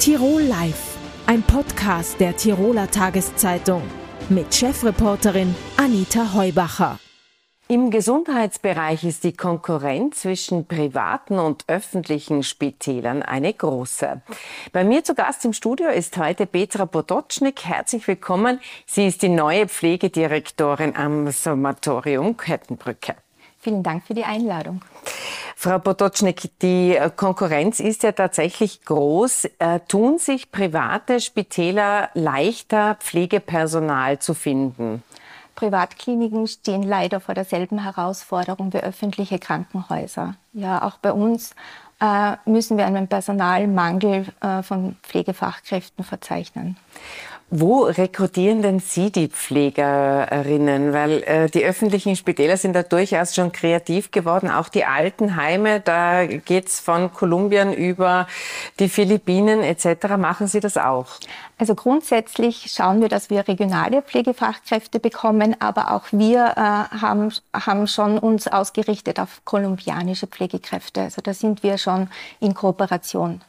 Tirol Live, ein Podcast der Tiroler Tageszeitung mit Chefreporterin Anita Heubacher. Im Gesundheitsbereich ist die Konkurrenz zwischen privaten und öffentlichen Spitälern eine große. Bei mir zu Gast im Studio ist heute Petra Potocznik. Herzlich willkommen. Sie ist die neue Pflegedirektorin am Sanatorium Kettenbrücke. Vielen Dank für die Einladung. Frau Potocznik, die Konkurrenz ist ja tatsächlich groß. Äh, tun sich private Spitäler leichter, Pflegepersonal zu finden? Privatkliniken stehen leider vor derselben Herausforderung wie öffentliche Krankenhäuser. Ja, auch bei uns müssen wir einen Personalmangel äh, von Pflegefachkräften verzeichnen. Wo rekrutieren denn Sie die Pflegerinnen? Weil äh, die öffentlichen Spitäler sind da durchaus schon kreativ geworden. Auch die Altenheime, da geht's von Kolumbien über die Philippinen etc. Machen Sie das auch? Also grundsätzlich schauen wir, dass wir regionale Pflegefachkräfte bekommen, aber auch wir äh, haben, haben schon uns ausgerichtet auf kolumbianische Pflegekräfte. Also da sind wir schon in Kooperation.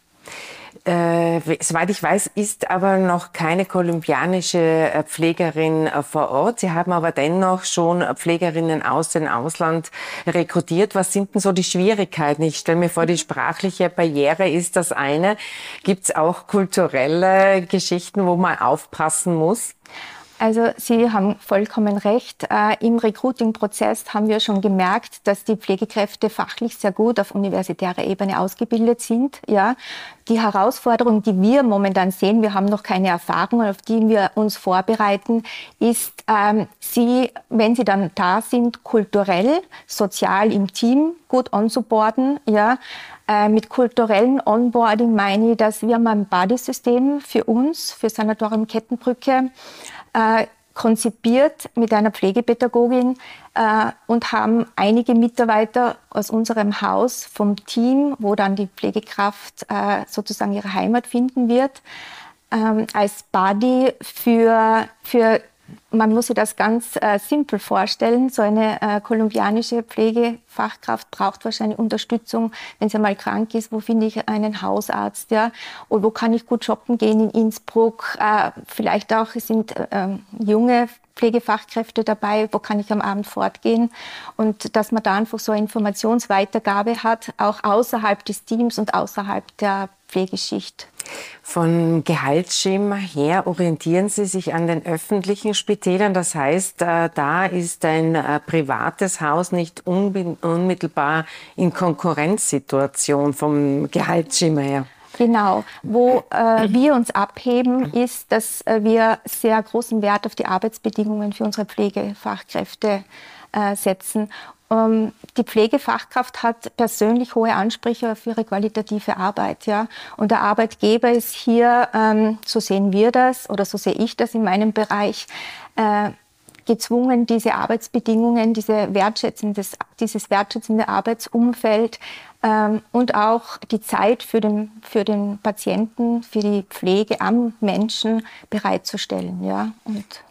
Äh, soweit ich weiß, ist aber noch keine kolumbianische äh, Pflegerin äh, vor Ort. Sie haben aber dennoch schon Pflegerinnen aus dem Ausland rekrutiert. Was sind denn so die Schwierigkeiten? Ich stelle mir vor, die sprachliche Barriere ist das eine. Gibt es auch kulturelle Geschichten, wo man aufpassen muss? Also Sie haben vollkommen recht. Äh, Im Recruiting-Prozess haben wir schon gemerkt, dass die Pflegekräfte fachlich sehr gut auf universitärer Ebene ausgebildet sind. Ja, die Herausforderung, die wir momentan sehen, wir haben noch keine Erfahrung, auf die wir uns vorbereiten, ist, ähm, sie, wenn sie dann da sind, kulturell, sozial im Team gut onzuboarden. Ja, äh, mit kulturellen Onboarding meine ich, dass wir mal ein Buddy-System für uns, für Sanatorium Kettenbrücke, äh, konzipiert mit einer Pflegepädagogin äh, und haben einige Mitarbeiter aus unserem Haus vom Team, wo dann die Pflegekraft äh, sozusagen ihre Heimat finden wird, ähm, als Buddy für, für man muss sich das ganz äh, simpel vorstellen. So eine äh, kolumbianische Pflegefachkraft braucht wahrscheinlich Unterstützung, wenn sie mal krank ist. Wo finde ich einen Hausarzt? Ja? Und wo kann ich gut shoppen gehen in Innsbruck? Äh, vielleicht auch sind äh, junge Pflegefachkräfte dabei, wo kann ich am Abend fortgehen und dass man da einfach so eine Informationsweitergabe hat, auch außerhalb des Teams und außerhalb der Pflegeschicht. Von Gehaltsschema her orientieren Sie sich an den öffentlichen Spitälern. Das heißt, äh, da ist ein äh, privates Haus nicht unmittelbar in Konkurrenzsituation vom Gehaltsschema her. Genau. Wo äh, wir uns abheben, ist, dass äh, wir sehr großen Wert auf die Arbeitsbedingungen für unsere Pflegefachkräfte äh, setzen die Pflegefachkraft hat persönlich hohe Ansprüche auf ihre qualitative Arbeit. Ja? Und der Arbeitgeber ist hier, ähm, so sehen wir das oder so sehe ich das in meinem Bereich, äh, gezwungen, diese Arbeitsbedingungen, diese wertschätzendes, dieses wertschätzende Arbeitsumfeld ähm, und auch die Zeit für den, für den Patienten, für die Pflege am Menschen bereitzustellen. Ja? Und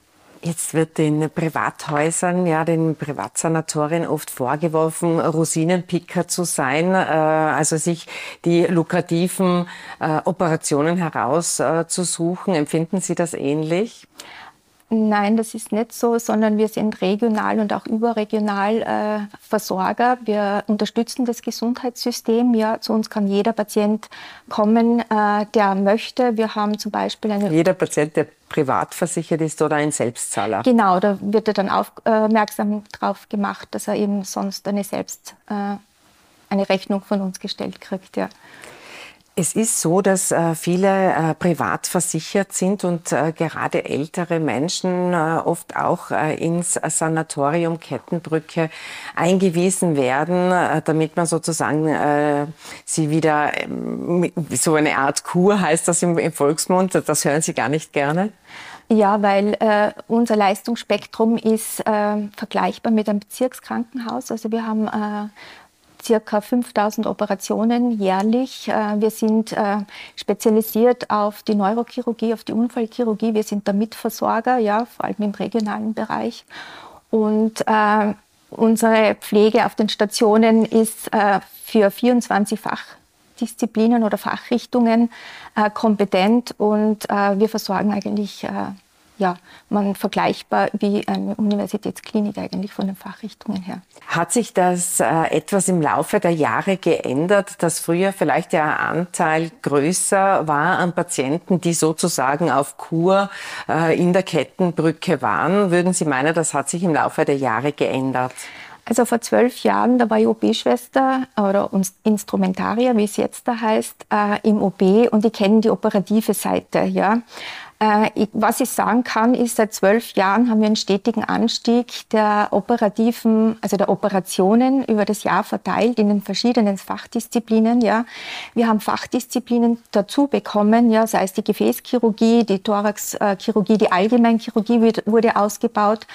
Jetzt wird den Privathäusern, ja, den Privatsanatorien oft vorgeworfen, Rosinenpicker zu sein, äh, also sich die lukrativen äh, Operationen herauszusuchen. Empfinden Sie das ähnlich? Nein, das ist nicht so, sondern wir sind regional und auch überregional äh, Versorger. Wir unterstützen das Gesundheitssystem. Ja, zu uns kann jeder Patient kommen, äh, der möchte. Wir haben zum Beispiel eine. Jeder Patient, der privat versichert ist oder ein Selbstzahler? Genau, da wird er dann aufmerksam darauf gemacht, dass er eben sonst eine Selbst, äh, eine Rechnung von uns gestellt kriegt. Ja. Es ist so, dass äh, viele äh, privat versichert sind und äh, gerade ältere Menschen äh, oft auch äh, ins Sanatorium Kettenbrücke eingewiesen werden, äh, damit man sozusagen sie wieder ähm, so eine Art Kur heißt das im, im, Volksmund. Das hören Sie gar nicht gerne. Ja, weil äh, unser Leistungsspektrum ist äh, vergleichbar mit einem Bezirkskrankenhaus. Also wir haben äh, circa 5000 Operationen jährlich. Äh, wir sind äh, spezialisiert auf die Neurochirurgie, auf die Unfallchirurgie. Wir sind der Mitversorger, ja, vor allem im regionalen Bereich. Und äh, unsere Pflege auf den Stationen ist äh, für 24 Fach Fachdisziplinen oder Fachrichtungen äh, kompetent und äh, wir versorgen eigentlich ja, man vergleichbar wie eine Universitätsklinik eigentlich von den Fachrichtungen her. Hat sich das äh, etwas im Laufe der Jahre geändert, dass früher vielleicht der Anteil größer war an Patienten, die sozusagen auf Kur äh, in der Kettenbrücke waren? Würden Sie meinen, das hat sich im Laufe der Jahre geändert? Also vor zwölf Jahren, da war ich OP-Schwester oder Instrumentarier, wie es jetzt da heißt, äh, im OP und ich kenne die operative Seite. Ja. Äh, was ich sagen kann, ist, seit zwölf Jahren haben wir einen stetigen Anstieg der operativen, also der Operationen über das Jahr verteilt in den verschiedenen Fachdisziplinen. Ja. Wir haben Fachdisziplinen dazu bekommen, ja, sei es die Gefäßchirurgie, die Thoraxchirurgie, die Allgemeinchirurgie wurde ausgebaut.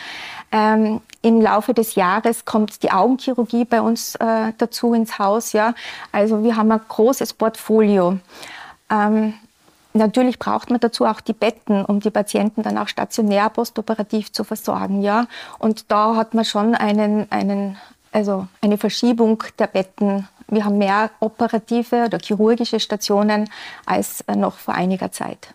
Ähm, Im Laufe des Jahres kommt die Augenchirurgie bei uns äh, dazu ins Haus. Ja. Also wir haben ein großes Portfolio. Ähm, Natürlich braucht man dazu auch die Betten, um die Patienten dann auch stationär postoperativ zu versorgen. Ja? Und da hat man schon einen, einen, also eine Verschiebung der Betten. Wir haben mehr operative oder chirurgische Stationen als noch vor einiger Zeit.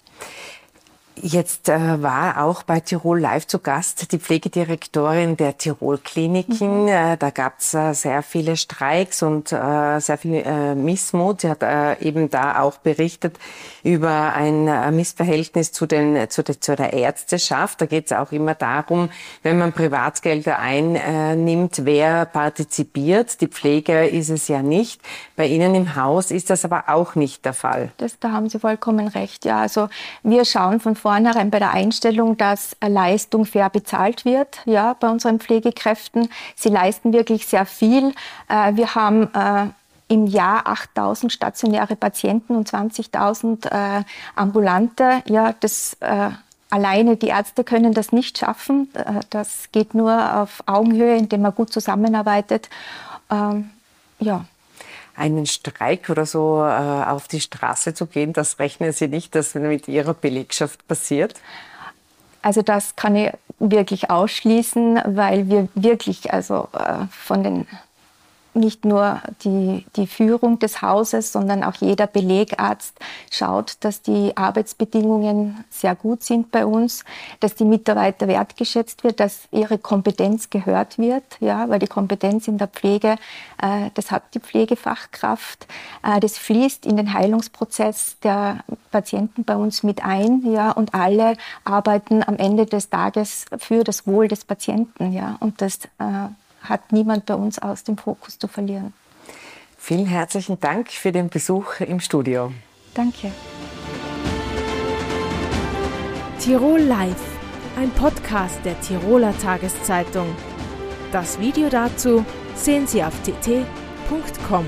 Jetzt äh, war auch bei Tirol Live zu Gast die Pflegedirektorin der Tirol Kliniken. Mhm. Äh, da gab es äh, sehr viele Streiks und äh, sehr viel äh, Missmut. Sie hat äh, eben da auch berichtet über ein Missverhältnis zu, den, zu, de, zu der Ärzteschaft. Da geht es auch immer darum, wenn man Privatgelder einnimmt, wer partizipiert. Die Pflege ist es ja nicht. Bei Ihnen im Haus ist das aber auch nicht der Fall. Das, da haben Sie vollkommen recht. Ja, also wir schauen von vorne vornherein bei der Einstellung, dass Leistung fair bezahlt wird, ja, bei unseren Pflegekräften. Sie leisten wirklich sehr viel. Äh, wir haben äh, im Jahr 8000 stationäre Patienten und 20.000 äh, ambulante. Ja, das alleine die Ärzte können das nicht schaffen. Das geht nur auf Augenhöhe, indem man gut zusammenarbeitet. Ähm, ja einen Streik oder so äh, auf die Straße zu gehen, das rechnen Sie nicht, dass mit Ihrer Belegschaft passiert? Also das kann ich wirklich ausschließen, weil wir wirklich also äh, von den nicht nur die, die Führung des Hauses, sondern auch jeder Belegarzt schaut, dass die Arbeitsbedingungen sehr gut sind bei uns, dass die Mitarbeiter wertgeschätzt wird, dass ihre Kompetenz gehört wird, ja, weil die Kompetenz in der Pflege, äh, das hat die Pflegefachkraft, äh, das fließt in den Heilungsprozess der Patienten bei uns mit ein, ja, und alle arbeiten am Ende des Tages für das Wohl des Patienten, ja, und das äh, hat niemand bei uns aus dem Fokus zu verlieren. Vielen herzlichen Dank für den Besuch im Studio. Danke. Tirol Live, ein Podcast der Tiroler Tageszeitung. Das Video dazu sehen Sie auf tt.com.